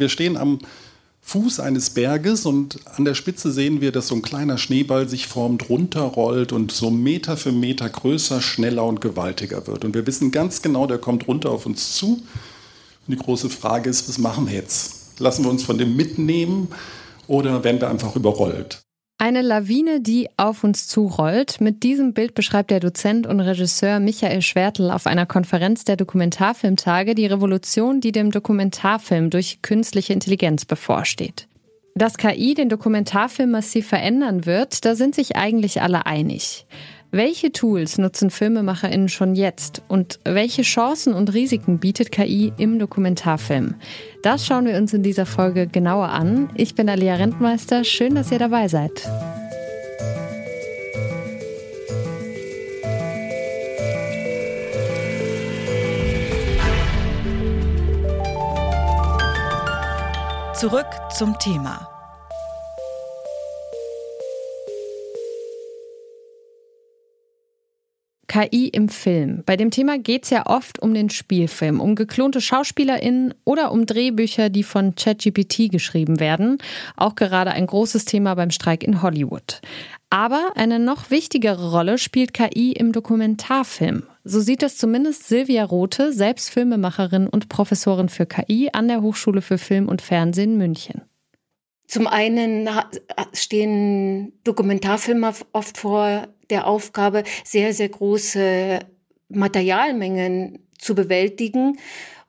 Wir stehen am Fuß eines Berges und an der Spitze sehen wir, dass so ein kleiner Schneeball sich formt, runterrollt und so Meter für Meter größer, schneller und gewaltiger wird. Und wir wissen ganz genau, der kommt runter auf uns zu. Und die große Frage ist, was machen wir jetzt? Lassen wir uns von dem mitnehmen oder werden wir einfach überrollt? Eine Lawine, die auf uns zurollt. Mit diesem Bild beschreibt der Dozent und Regisseur Michael Schwertl auf einer Konferenz der Dokumentarfilmtage die Revolution, die dem Dokumentarfilm durch künstliche Intelligenz bevorsteht. Dass KI den Dokumentarfilm massiv verändern wird, da sind sich eigentlich alle einig. Welche Tools nutzen FilmemacherInnen schon jetzt und welche Chancen und Risiken bietet KI im Dokumentarfilm? Das schauen wir uns in dieser Folge genauer an. Ich bin Alia Rentmeister, schön, dass ihr dabei seid. Zurück zum Thema. KI im Film. Bei dem Thema geht es ja oft um den Spielfilm, um geklonte SchauspielerInnen oder um Drehbücher, die von ChatGPT geschrieben werden. Auch gerade ein großes Thema beim Streik in Hollywood. Aber eine noch wichtigere Rolle spielt KI im Dokumentarfilm. So sieht es zumindest Silvia Rothe, selbst Filmemacherin und Professorin für KI an der Hochschule für Film und Fernsehen München. Zum einen stehen Dokumentarfilme oft vor der Aufgabe, sehr, sehr große Materialmengen zu bewältigen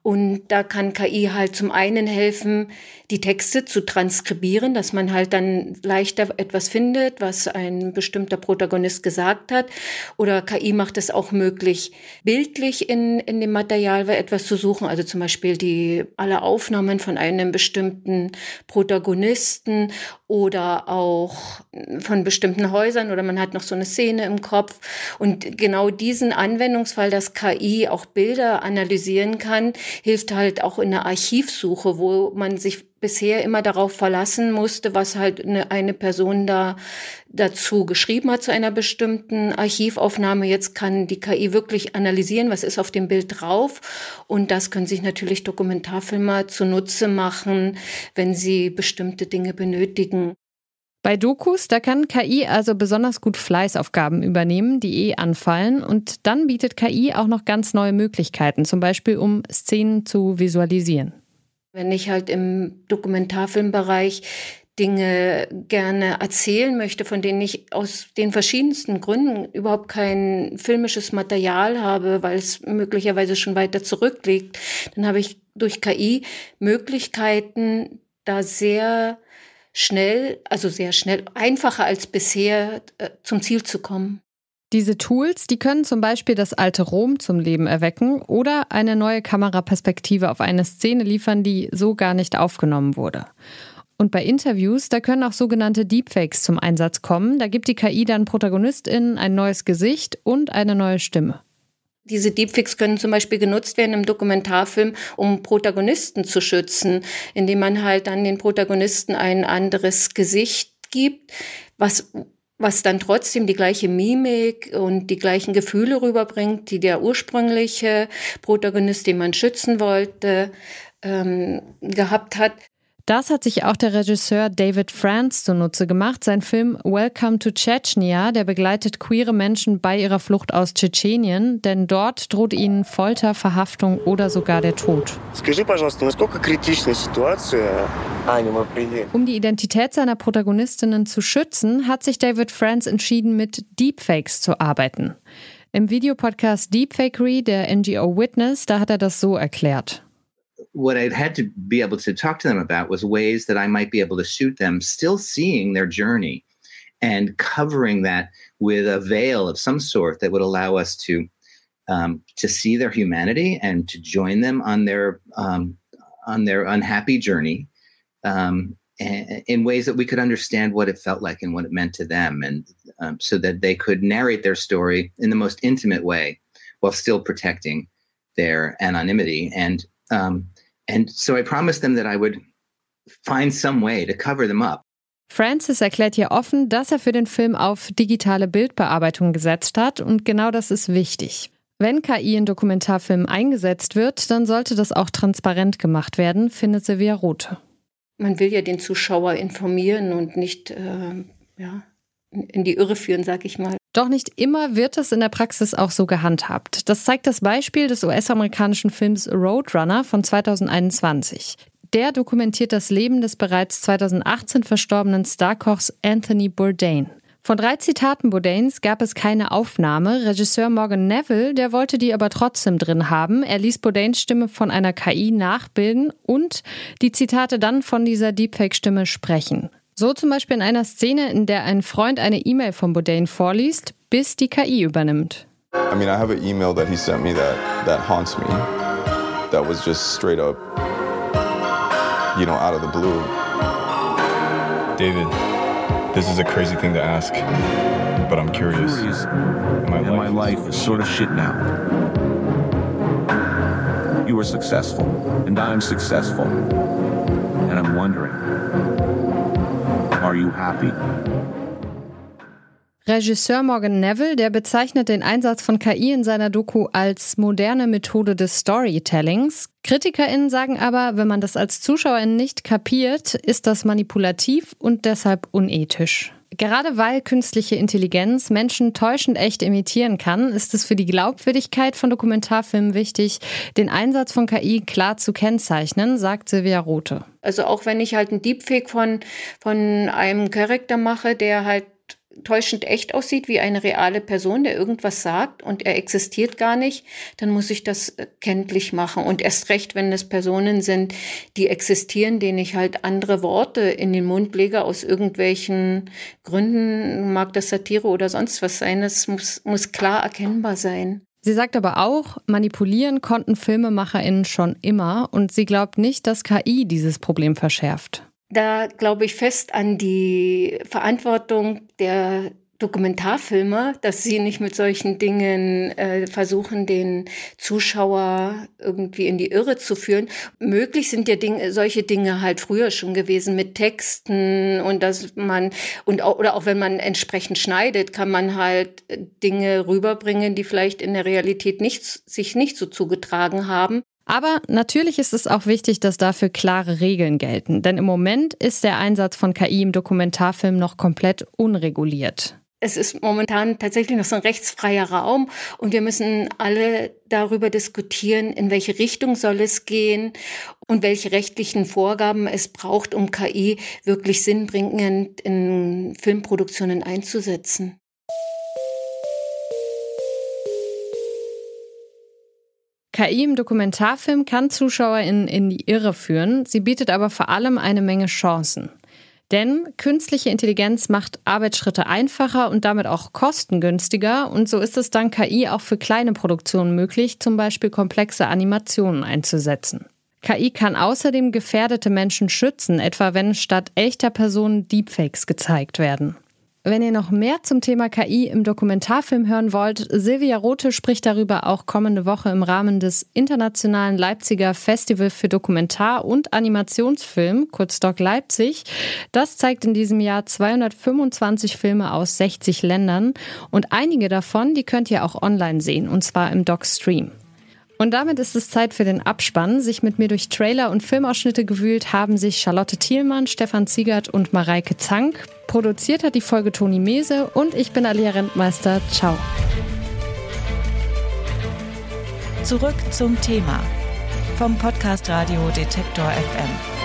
und da kann KI halt zum einen helfen, die Texte zu transkribieren, dass man halt dann leichter etwas findet, was ein bestimmter Protagonist gesagt hat. Oder KI macht es auch möglich, bildlich in, in dem Material etwas zu suchen. Also zum Beispiel die, alle Aufnahmen von einem bestimmten Protagonisten oder auch von bestimmten Häusern oder man hat noch so eine Szene im Kopf. Und genau diesen Anwendungsfall, dass KI auch Bilder analysieren kann, hilft halt auch in der Archivsuche, wo man sich bisher immer darauf verlassen musste, was halt eine, eine Person da dazu geschrieben hat zu einer bestimmten Archivaufnahme. Jetzt kann die KI wirklich analysieren, was ist auf dem Bild drauf. Und das können sich natürlich Dokumentarfilmer zunutze machen, wenn sie bestimmte Dinge benötigen. Bei Dokus, da kann KI also besonders gut Fleißaufgaben übernehmen, die eh anfallen. Und dann bietet KI auch noch ganz neue Möglichkeiten, zum Beispiel um Szenen zu visualisieren. Wenn ich halt im Dokumentarfilmbereich Dinge gerne erzählen möchte, von denen ich aus den verschiedensten Gründen überhaupt kein filmisches Material habe, weil es möglicherweise schon weiter zurückliegt, dann habe ich durch KI Möglichkeiten, da sehr schnell, also sehr schnell, einfacher als bisher äh, zum Ziel zu kommen. Diese Tools, die können zum Beispiel das alte Rom zum Leben erwecken oder eine neue Kameraperspektive auf eine Szene liefern, die so gar nicht aufgenommen wurde. Und bei Interviews, da können auch sogenannte Deepfakes zum Einsatz kommen. Da gibt die KI dann ProtagonistInnen ein neues Gesicht und eine neue Stimme. Diese Deepfakes können zum Beispiel genutzt werden im Dokumentarfilm, um Protagonisten zu schützen, indem man halt dann den Protagonisten ein anderes Gesicht gibt, was was dann trotzdem die gleiche Mimik und die gleichen Gefühle rüberbringt, die der ursprüngliche Protagonist, den man schützen wollte, ähm, gehabt hat. Das hat sich auch der Regisseur David France zunutze gemacht. Sein Film Welcome to Chechnya, der begleitet queere Menschen bei ihrer Flucht aus Tschetschenien, denn dort droht ihnen Folter, Verhaftung oder sogar der Tod. Um die Identität seiner Protagonistinnen zu schützen, hat sich David France entschieden, mit Deepfakes zu arbeiten. Im Videopodcast Deepfakery der NGO Witness, da hat er das so erklärt. What I had to be able to talk to them about was ways that I might be able to shoot them, still seeing their journey and covering that with a veil of some sort that would allow us to um, to see their humanity and to join them on their um, on their unhappy journey um, in ways that we could understand what it felt like and what it meant to them, and um, so that they could narrate their story in the most intimate way while still protecting their anonymity. And um, and so I promised them that I would find some way to cover them up. Francis erklärt hier offen, dass er für den Film auf digitale Bildbearbeitung gesetzt hat und genau das ist wichtig. Wenn KI in Dokumentarfilmen eingesetzt wird, dann sollte das auch transparent gemacht werden, findet Silvia Rote. Man will ja den Zuschauer informieren und nicht äh, ja, in die Irre führen, sag ich mal. Doch nicht immer wird es in der Praxis auch so gehandhabt. Das zeigt das Beispiel des US-amerikanischen Films Roadrunner von 2021. Der dokumentiert das Leben des bereits 2018 verstorbenen Starkochs Anthony Bourdain. Von drei Zitaten Bourdains gab es keine Aufnahme. Regisseur Morgan Neville, der wollte die aber trotzdem drin haben. Er ließ Bourdains Stimme von einer KI nachbilden und die Zitate dann von dieser Deepfake-Stimme sprechen. So zum Beispiel in einer Szene, in der ein Freund eine E-Mail von Bourdain vorliest, bis die KI übernimmt. I mean, I have an email that he sent me that that haunts me. That was just straight up, you know, out of the blue. David. This is a crazy thing to ask, but I'm curious. curious. My, life, my life is sort of shit now. You are successful, and I'm successful. And I'm wondering, are you happy? Regisseur Morgan Neville, der bezeichnet den Einsatz von KI in seiner Doku als moderne Methode des Storytellings. KritikerInnen sagen aber, wenn man das als Zuschauerin nicht kapiert, ist das manipulativ und deshalb unethisch. Gerade weil künstliche Intelligenz Menschen täuschend echt imitieren kann, ist es für die Glaubwürdigkeit von Dokumentarfilmen wichtig, den Einsatz von KI klar zu kennzeichnen, sagt Silvia Rote. Also auch wenn ich halt einen Deepfake von, von einem Charakter mache, der halt täuschend echt aussieht wie eine reale Person, der irgendwas sagt und er existiert gar nicht, dann muss ich das äh, kenntlich machen. Und erst recht, wenn es Personen sind, die existieren, denen ich halt andere Worte in den Mund lege aus irgendwelchen Gründen, mag das Satire oder sonst was sein, das muss, muss klar erkennbar sein. Sie sagt aber auch, manipulieren konnten FilmemacherInnen schon immer und sie glaubt nicht, dass KI dieses Problem verschärft. Da glaube ich fest an die Verantwortung der Dokumentarfilmer, dass sie nicht mit solchen Dingen äh, versuchen, den Zuschauer irgendwie in die Irre zu führen. Möglich sind ja Dinge, solche Dinge halt früher schon gewesen mit Texten und dass man und auch, oder auch wenn man entsprechend schneidet, kann man halt Dinge rüberbringen, die vielleicht in der Realität nicht, sich nicht so zugetragen haben. Aber natürlich ist es auch wichtig, dass dafür klare Regeln gelten. Denn im Moment ist der Einsatz von KI im Dokumentarfilm noch komplett unreguliert. Es ist momentan tatsächlich noch so ein rechtsfreier Raum und wir müssen alle darüber diskutieren, in welche Richtung soll es gehen und welche rechtlichen Vorgaben es braucht, um KI wirklich sinnbringend in Filmproduktionen einzusetzen. KI im Dokumentarfilm kann ZuschauerInnen in die Irre führen, sie bietet aber vor allem eine Menge Chancen. Denn künstliche Intelligenz macht Arbeitsschritte einfacher und damit auch kostengünstiger. Und so ist es dank KI auch für kleine Produktionen möglich, zum Beispiel komplexe Animationen einzusetzen. KI kann außerdem gefährdete Menschen schützen, etwa wenn statt echter Personen Deepfakes gezeigt werden. Wenn ihr noch mehr zum Thema KI im Dokumentarfilm hören wollt, Silvia Rote spricht darüber auch kommende Woche im Rahmen des Internationalen Leipziger Festival für Dokumentar- und Animationsfilm, kurz Doc Leipzig. Das zeigt in diesem Jahr 225 Filme aus 60 Ländern und einige davon, die könnt ihr auch online sehen, und zwar im Doc Stream. Und damit ist es Zeit für den Abspann. Sich mit mir durch Trailer und Filmausschnitte gewühlt haben sich Charlotte Thielmann, Stefan Ziegert und Mareike Zank. Produziert hat die Folge Toni Mese und ich bin Alia Rentmeister. Ciao. Zurück zum Thema vom Podcast Radio Detektor FM.